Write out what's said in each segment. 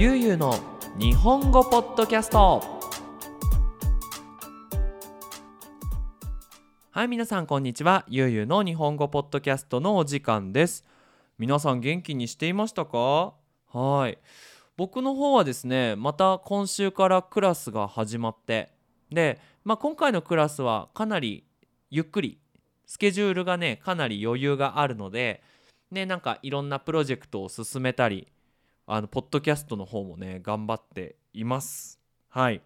ゆうゆうの日本語ポッドキャスト。はい皆さんこんにちは。ゆうゆうの日本語ポッドキャストのお時間です。皆さん元気にしていましたか？はい。僕の方はですねまた今週からクラスが始まって。で、まあ、今回のクラスはかなりゆっくり。スケジュールがねかなり余裕があるのでねなんかいろんなプロジェクトを進めたりあのポッドキャストの方もね頑張っています。はい。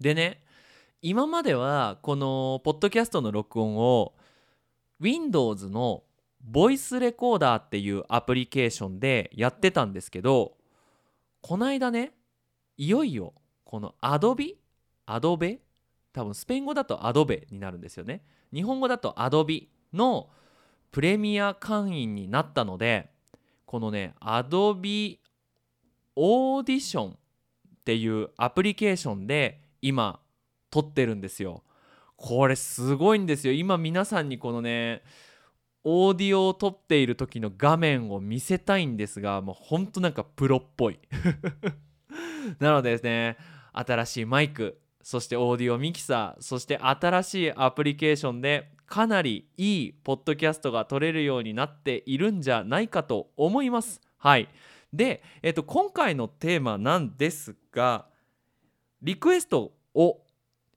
でね今まではこのポッドキャストの録音を Windows のボイスレコーダーっていうアプリケーションでやってたんですけどこないだねいよいよこの Adobe Adobe 多分スペイン語だと Adobe になるんですよね。日本語だと Adobe のプレミア会員になったのでこのね Adobe オーディションっていうアプリケーションで今撮ってるんですよ。これすごいんですよ。今皆さんにこのねオーディオを撮っている時の画面を見せたいんですがもうほんとなんかプロっぽい。なのでですね新しいマイクそしてオーディオミキサーそして新しいアプリケーションでかなりいいポッドキャストが撮れるようになっているんじゃないかと思います。はい。で、えっと、今回のテーマなんですがリクエストを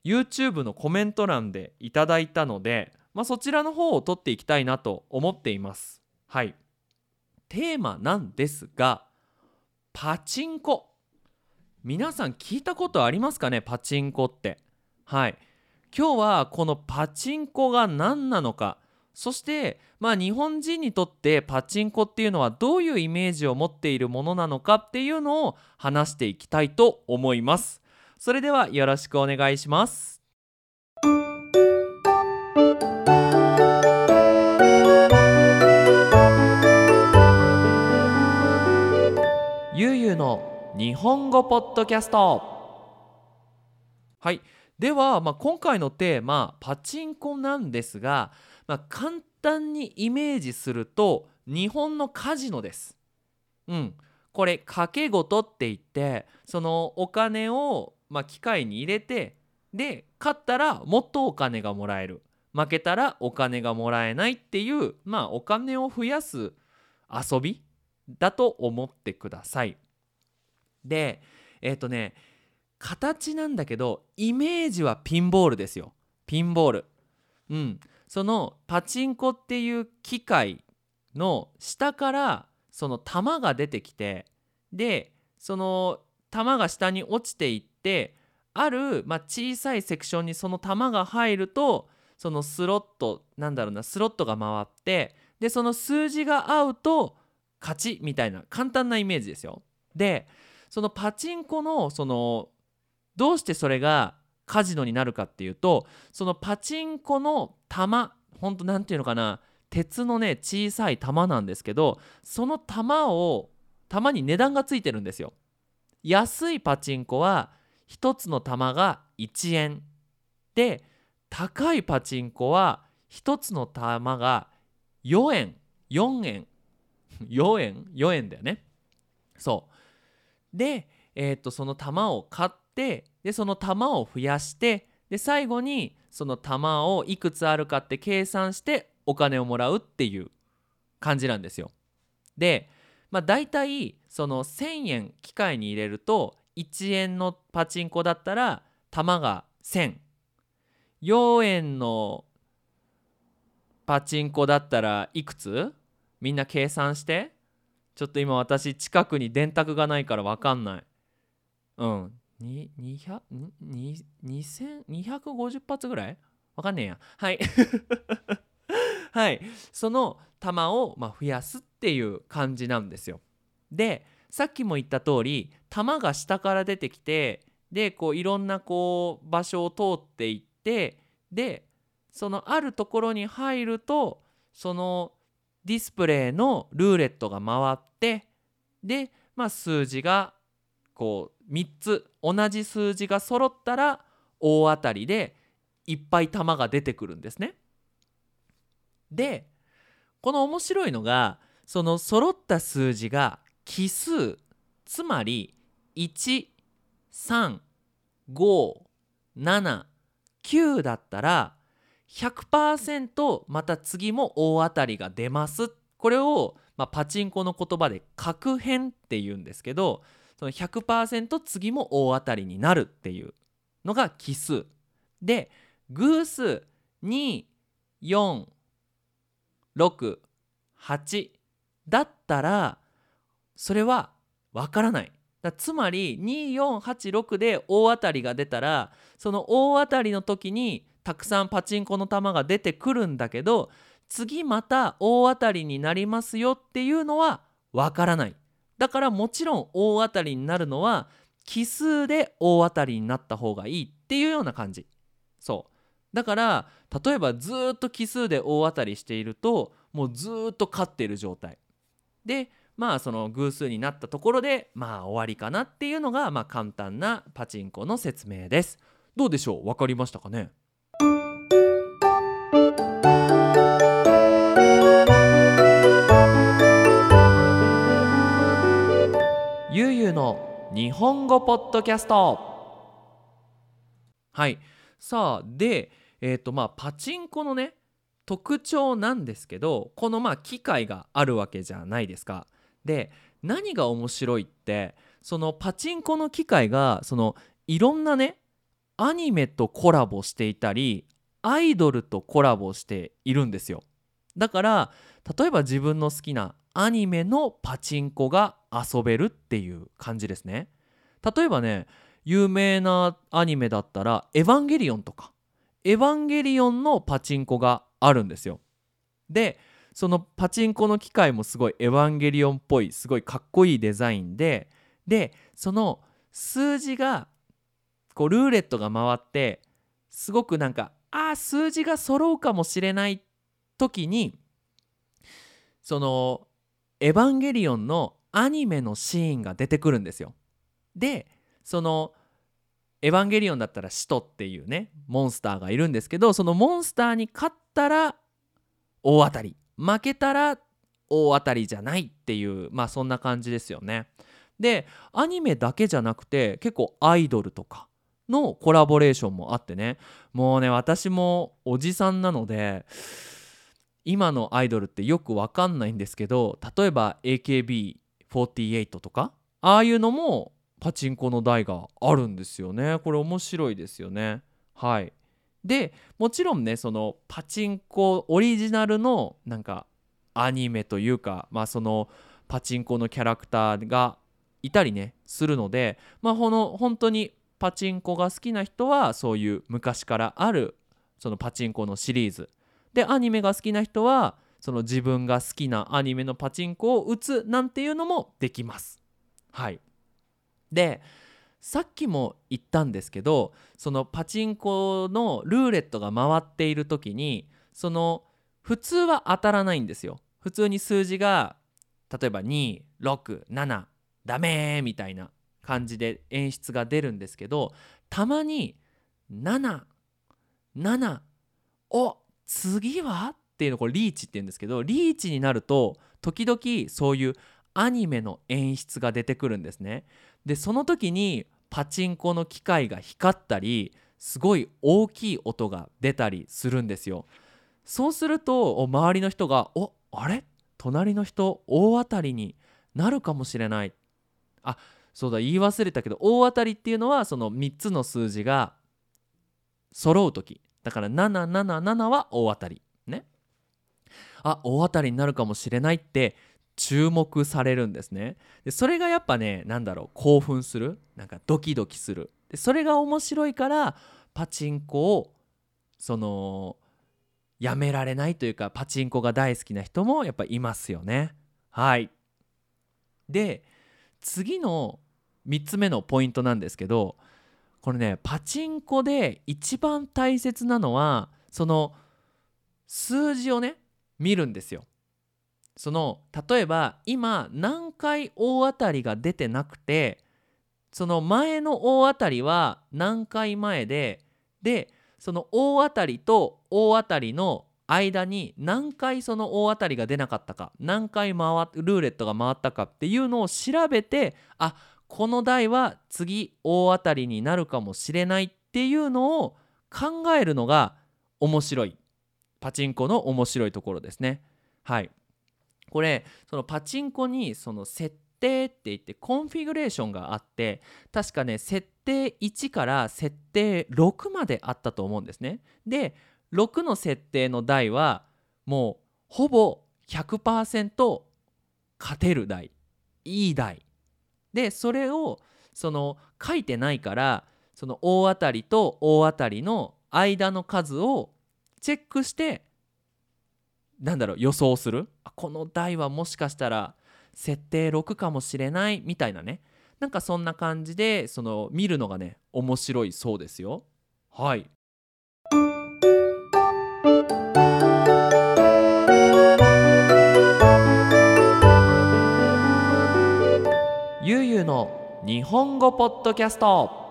YouTube のコメント欄でいただいたので、まあ、そちらの方を取っていきたいなと思っています。はい。テーマなんですがパチンコ。皆さん聞いたことありますかね？パチンコって。はい。今日はこのパチンコが何なのかそしてまあ日本人にとってパチンコっていうのはどういうイメージを持っているものなのかっていうのを話していきたいと思います。それではよろしくお願いします。ゆうゆうの日本語ポッドキャスト。はい。では、まあ、今回のテーマパチンコなんですが、まあ、簡単にイメージすると日本のカジノです。うん、これ賭け事って言ってそのお金を、まあ、機械に入れてで勝ったらもっとお金がもらえる。負けたらお金がもらえないっていうまあお金を増やす遊びだと思ってください。でえっ、とね形なんだけどイメージはピンボールですよ。ピンボール。うん。そのパチンコっていう機械の下からその玉が出てきてでその玉が下に落ちていってある、まあ、小さいセクションにその玉が入るとそのスロットなんだろうなスロットが回ってでその数字が合うと勝ちみたいな簡単なイメージですよ。でそのパチンコのそのどうしてそれがカジノになるかっていうとそのパチンコの玉ほんと何て言うのかな鉄のね小さい玉なんですけどその玉を玉に値段がついてるんですよ。安いパチンコは1つの玉が1円。で高いパチンコは1つの玉が4円。4円。4円？4円だよね。そう。で、えー、とその玉を買ってでその玉を増やしてで最後にその玉をいくつあるかって計算してお金をもらうっていう感じなんですよ。で、まあ、大体その1,000円機械に入れると1円のパチンコだったら玉が1,0004円のパチンコだったらいくつ？みんな計算してちょっと今私近くに電卓がないから分かんない。うん。2250発ぐらい？わかんねえや。はい。はい。その弾を、まあ、増やすっていう感じなんですよ。で、さっきも言った通り、弾が下から出てきて、で、こういろんなこう場所を通っていって、で、そのあるところに入ると、そのディスプレイのルーレットが回ってで、まあ、数字がこう3つ同じ数字が揃ったら大当たりでいっぱい玉が出てくるんですね。でこの面白いのがその揃った数字が奇数つまり13579だったら100%また次も大当たりが出ますこれを、まあ、パチンコの言葉で確変っていうんですけどその100%次も大当たりになるっていうのが奇数。で偶数246 8だったらそれはわからない。つまり2486で大当たりが出たらその大当たりの時にたくさんパチンコの玉が出てくるんだけど次また大当たりになりますよっていうのはわからない。だからもちろん大当たりになるのは奇数で大当たりになった方がいいっていうような感じ。そう。だから例えばずっと奇数で大当たりしているともうずっと勝っている状態。でまあその偶数になったところでまあ終わりかなっていうのがまあ簡単なパチンコの説明です。どうでしょう？分かりましたかね？日本語ポッドキャストはいさあでえっ、ー、とまあパチンコのね特徴なんですけどこのまあ機械があるわけじゃないですか。で何が面白いってそのパチンコの機械がそのいろんなねアニメとコラボしていたりアイドルとコラボしているんですよ。だから例えば自分の好きなアニメのパチンコが遊べるっていう感じですね。例えばね有名なアニメだったら「エヴァンゲリオン」とか「エヴァンゲリオン」のパチンコがあるんですよ。でそのパチンコの機械もすごい「エヴァンゲリオン」っぽいすごいかっこいいデザインででその数字がこうルーレットが回ってすごくなんかああ数字が揃うかもしれない時にその「エヴァンゲリオン」のアニメのシーンが出てくるんですよ。でその「エヴァンゲリオン」だったら使徒っていうねモンスターがいるんですけどそのモンスターに勝ったら大当たり負けたら大当たりじゃないっていうまあそんな感じですよね。でアニメだけじゃなくて結構アイドルとかのコラボレーションもあってねもうね私もおじさんなので今のアイドルってよくわかんないんですけど例えば AKB48 とかああいうのもパチンコの台があるんですよね。これ面白いですよね。はい。でもちろんねそのパチンコオリジナルのなんかアニメというかまあそのパチンコのキャラクターがいたりねするのでまあこの本当にパチンコが好きな人はそういう昔からあるそのパチンコのシリーズでアニメが好きな人はその自分が好きなアニメのパチンコを打つなんていうのもできます。はい。でさっきも言ったんですけどそのパチンコのルーレットが回っている時にその普通は当たらないんですよ。普通に数字が例えば267ダメみたいな感じで演出が出るんですけどたまに77お次は？っていうのこれリーチって言うんですけどリーチになると時々そういうアニメの演出が出てくるんですね。でその時にパチンコの機械が光ったりすごい大きい音が出たりするんですよ。そうすると周りの人が「おあれ？隣の人大当たりになるかもしれない」あそうだ言い忘れたけど大当たりっていうのはその3つの数字が揃う時だから777は大当たり。ね。あ大当たりになるかもしれないって注目されるんですね。でそれがやっぱね何だろう興奮する。なんかドキドキする。でそれが面白いからパチンコをそのやめられないというかパチンコが大好きな人もやっぱいますよね。はい。で次の3つ目のポイントなんですけどこれねパチンコで一番大切なのはその数字をね見るんですよ。その例えば今何回大当たりが出てなくてその前の大当たりは何回前ででその大当たりと大当たりの間に何回その大当たりが出なかったか何回回ルーレットが回ったかっていうのを調べてあこの台は次大当たりになるかもしれないっていうのを考えるのが面白いパチンコの面白いところですね。はいこれそのパチンコにその設定って言って configuration があって確かね設定1から設定6まであったと思うんですね。で6の設定の台はもうほぼ100%勝てる台いい台でそれをその書いてないからその大当たりと大当たりの間の数をチェックしてなんだろう予想する。この台はもしかしたら設定6かもしれないみたいなね。なんかそんな感じでその見るのがね面白いそうですよ。はい。の日本語ポッドキャスト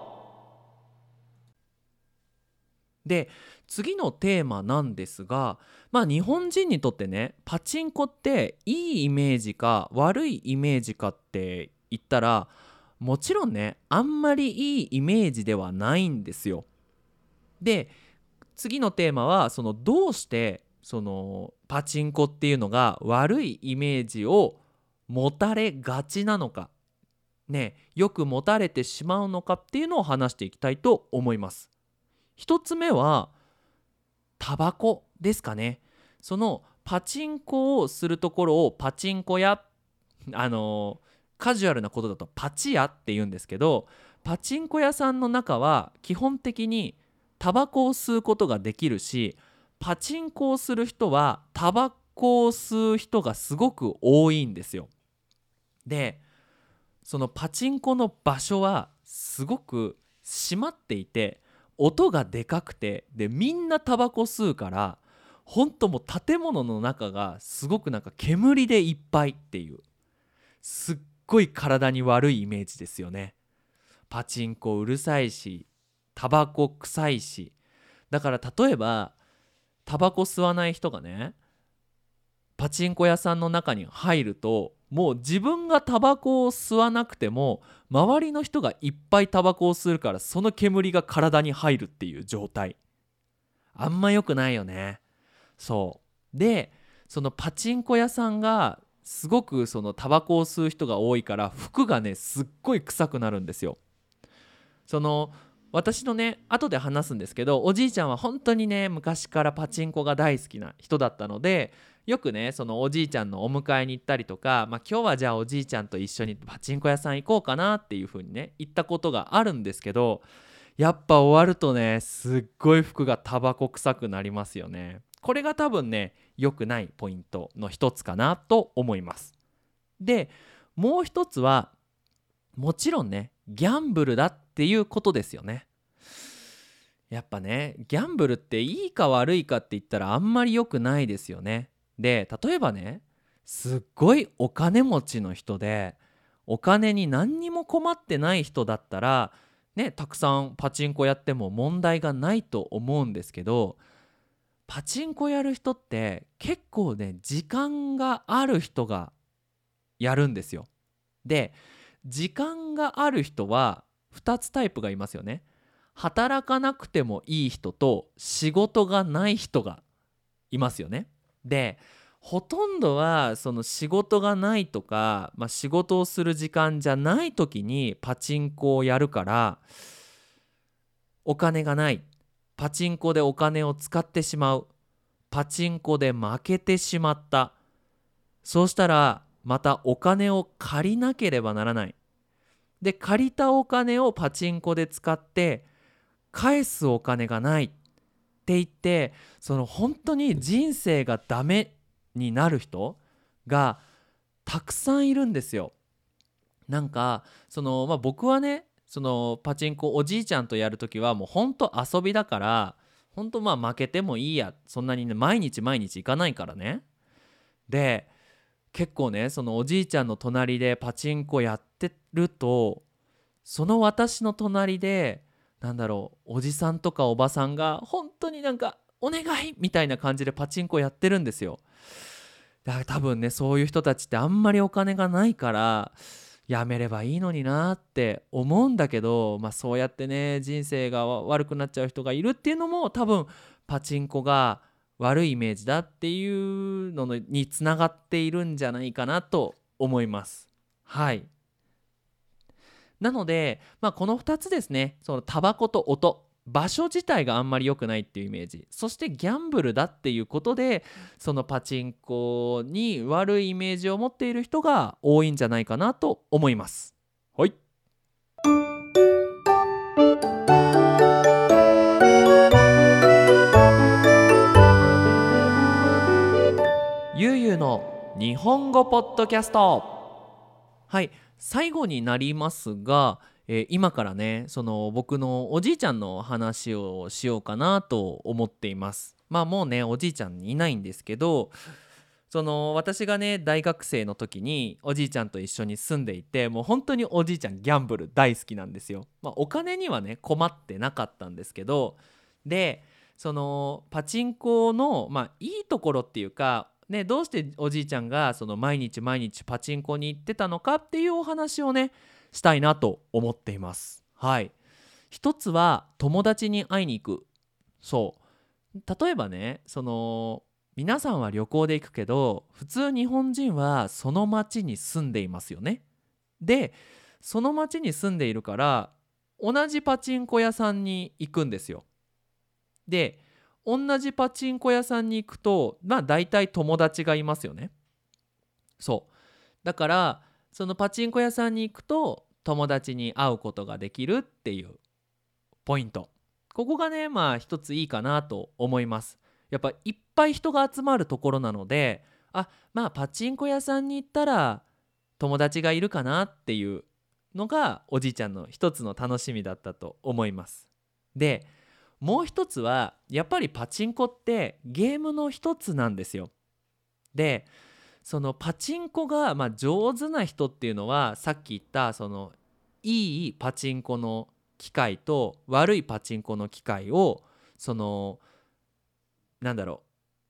で次のテーマなんですがまあ日本人にとってねパチンコっていいイメージか悪いイメージかって言ったらもちろんねあんまりいいイメージではないんですよ。で次のテーマはそのどうしてそのパチンコっていうのが悪いイメージを持たれがちなのかねよく持たれてしまうのかっていうのを話していきたいと思います。一つ目はタバコですかね。そのパチンコをするところをパチンコ屋あのカジュアルなことだとパチ屋って言うんですけどパチンコ屋さんの中は基本的にタバコを吸うことができるしパチンコをする人はタバコを吸う人がすごく多いんですよ。でそのパチンコの場所はすごく閉まっていて音がでかくてでみんなタバコ吸うからほんともう建物の中がすごくなんか煙でいっぱいっていうすっごい体に悪いイメージですよね。パチンコうるさいしタバコ臭いしだから例えばタバコ吸わない人がねパチンコ屋さんの中に入るともう自分がタバコを吸わなくても周りの人がいっぱいタバコを吸うからその煙が体に入るっていう状態。あんま良くないよね。そう。でそのパチンコ屋さんがすごくそのタバコを吸う人が多いから服がねすっごい臭くなるんですよ。その私のね後で話すんですけどおじいちゃんは本当にね昔からパチンコが大好きな人だったのでよくねそのおじいちゃんのお迎えに行ったりとか、まあ、今日はじゃあおじいちゃんと一緒にパチンコ屋さん行こうかなっていう風にね行ったことがあるんですけどやっぱ終わるとねすっごい服がタバコ臭くなりますよね。これが多分ね良くないポイントの一つかなと思います。でもう一つはもちろんねギャンブルだっていうことですよね。やっぱねギャンブルっていいか悪いかって言ったらあんまり良くないですよね。で例えばねすっごいお金持ちの人でお金に何にも困ってない人だったらねたくさんパチンコやっても問題がないと思うんですけどパチンコやる人って結構ね時間がある人がやるんですよ。で時間がある人は2つタイプがいますよね。働かなくてもいい人と仕事がない人がいますよね。でほとんどはその仕事がないとか、まあ、仕事をする時間じゃない時にパチンコをやるからお金がない。パチンコでお金を使ってしまう。パチンコで負けてしまった。そうしたらまたお金を借りなければならない。で借りたお金をパチンコで使って返すお金がない。って言ってその本当に人生がダメになる人がたくさんいるんですよ。なんかその、まあ、僕はねそのパチンコおじいちゃんとやる時はもうほんと遊びだからほんとまあ負けてもいいやそんなにね毎日毎日行かないからね。で結構ねそのおじいちゃんの隣でパチンコやってるとその私の隣でなんだろうおじさんとかおばさんが本当になんかお願い!みたいな感じでパチンコやってるんですよ。だから多分ねそういう人たちってあんまりお金がないからやめればいいのになって思うんだけど、まあ、そうやってね人生が悪くなっちゃう人がいるっていうのも多分パチンコが悪いイメージだっていうのにつながっているんじゃないかなと思います。はい。なので、まあ、この2つですね。そのタバコと音。場所自体があんまり良くないっていうイメージ。そしてギャンブルだっていうことでそのパチンコに悪いイメージを持っている人が多いんじゃないかなと思います。はい。ゆうゆうの日本語ポッドキャスト。はい。最後になりますがえー、今からねその僕のおじいちゃんの話をしようかなと思っていますまあもうねおじいちゃんいないんですけどその私がね大学生の時におじいちゃんと一緒に住んでいてもう本当におじいちゃんギャンブル大好きなんですよ。まあ、お金にはね困ってなかったんですけどでそのパチンコのまあいいところっていうかねどうしておじいちゃんがその毎日毎日パチンコに行ってたのかっていうお話をねしたいなと思っています。はい。一つは友達に会いに行く。そう。例えばねその皆さんは旅行で行くけど普通日本人はその町に住んでいますよね。でその町に住んでいるから同じパチンコ屋さんに行くんですよ。で同じパチンコ屋さんに行くとまあ大体友達がいますよね。そう。だからそのパチンコ屋さんに行くと友達に会うことができるっていうポイント。ここがねまあ一ついいかなと思います。やっぱいっぱい人が集まるところなのであまあパチンコ屋さんに行ったら友達がいるかなっていうのがおじいちゃんの一つの楽しみだったと思います。でもう一つはやっぱりパチンコってゲームの一つなんですよ。でそのパチンコがま上手な人っていうのはさっき言ったそのいいパチンコの機械と悪いパチンコの機械をそのなんだろ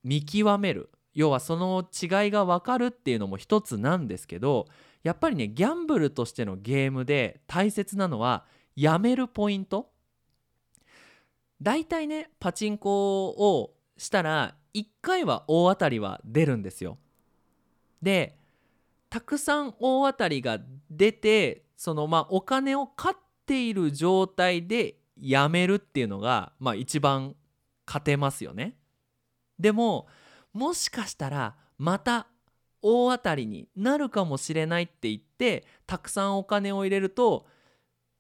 う見極める。要はその違いが分かるっていうのも一つなんですけどやっぱりねギャンブルとしてのゲームで大切なのはやめるポイント。大体ねパチンコをしたら1回は大当たりは出るんですよでたくさん大当たりが出てそのまあお金を勝っている状態でやめるっていうのがまあ一番勝てますよね。でももしかしたらまた大当たりになるかもしれないって言ってたくさんお金を入れると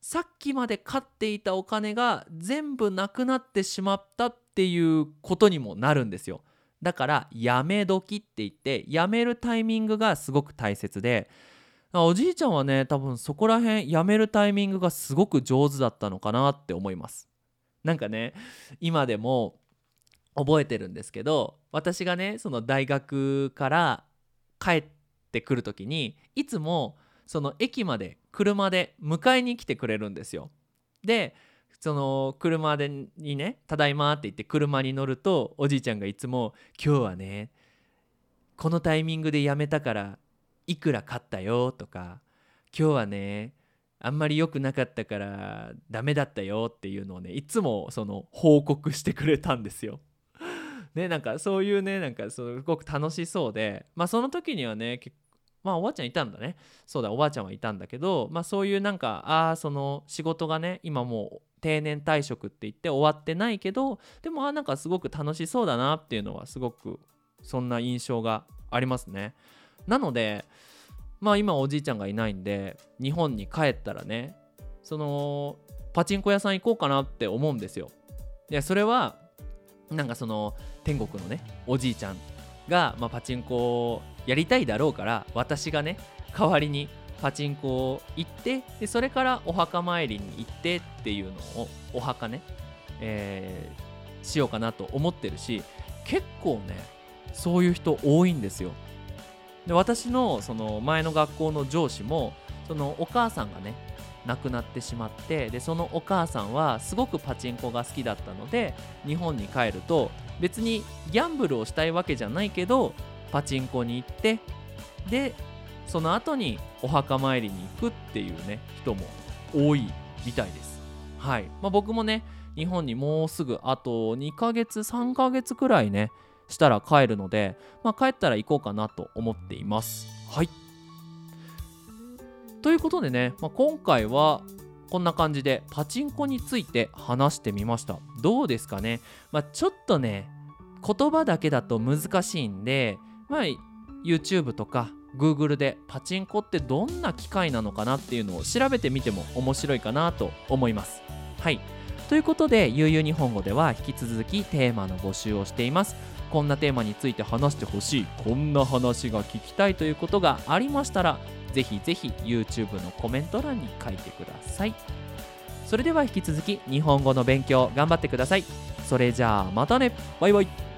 さっきまで勝っていたお金が全部なくなってしまったっていうことにもなるんですよ。だからやめ時って言ってやめるタイミングがすごく大切でおじいちゃんはね多分そこら辺やめるタイミングがすごく上手だったのかなって思いますなんかね今でも覚えてるんですけど私がねその大学から帰ってくる時にいつもその駅まで車で迎えに来てくれるんですよでその車でにね「ただいま」って言って車に乗るとおじいちゃんがいつも「今日はねこのタイミングでやめたからいくら買ったよ」とか「今日はねあんまり良くなかったからダメだったよ」っていうのをねいつもその報告してくれたんですよ。ねなんかそういうねなんかすごく楽しそうでまあその時にはねまあおばあちゃんいたんだね。そうだおばあちゃんはいたんだけどまあそういうなんかああその仕事がね今もう定年退職って言って終わってないけどでもあなんかすごく楽しそうだなっていうのはすごくそんな印象がありますね。なのでまあ今おじいちゃんがいないんで日本に帰ったらねそのパチンコ屋さん行こうかなって思うんですよ。でそれはなんかその天国のねおじいちゃんが、まあ、パチンコをやりたいだろうから私がね代わりにパチンコ行ってでそれからお墓参りに行ってっていうのをお墓ね、えー、しようかなと思ってるし結構ねそういう人多いんですよ。で私のその前の学校の上司もそのお母さんがね亡くなってしまってでそのお母さんはすごくパチンコが好きだったので日本に帰ると別にギャンブルをしたいわけじゃないけどパチンコに行ってでその後にお墓参りに行くっていうね人も多いみたいです。はい、まあ、僕もね日本にもうすぐあと2ヶ月3ヶ月くらいねしたら帰るので、まあ、帰ったら行こうかなと思っています。はい。ということでね、まあ、今回はこんな感じでパチンコについて話してみました。どうですかね、まあ、ちょっとね言葉だけだと難しいんで、まあ、YouTube とか Google でパチンコってどんな機械なのかなっていうのを調べてみても面白いかなと思います。はい。ということでゆうゆう日本語では引き続きテーマの募集をしています。こんなテーマについて話してほしいこんな話が聞きたいということがありましたらぜひぜひ YouTube のコメント欄に書いてください。それでは引き続き日本語の勉強頑張ってください。それじゃあまたね。バイバイ。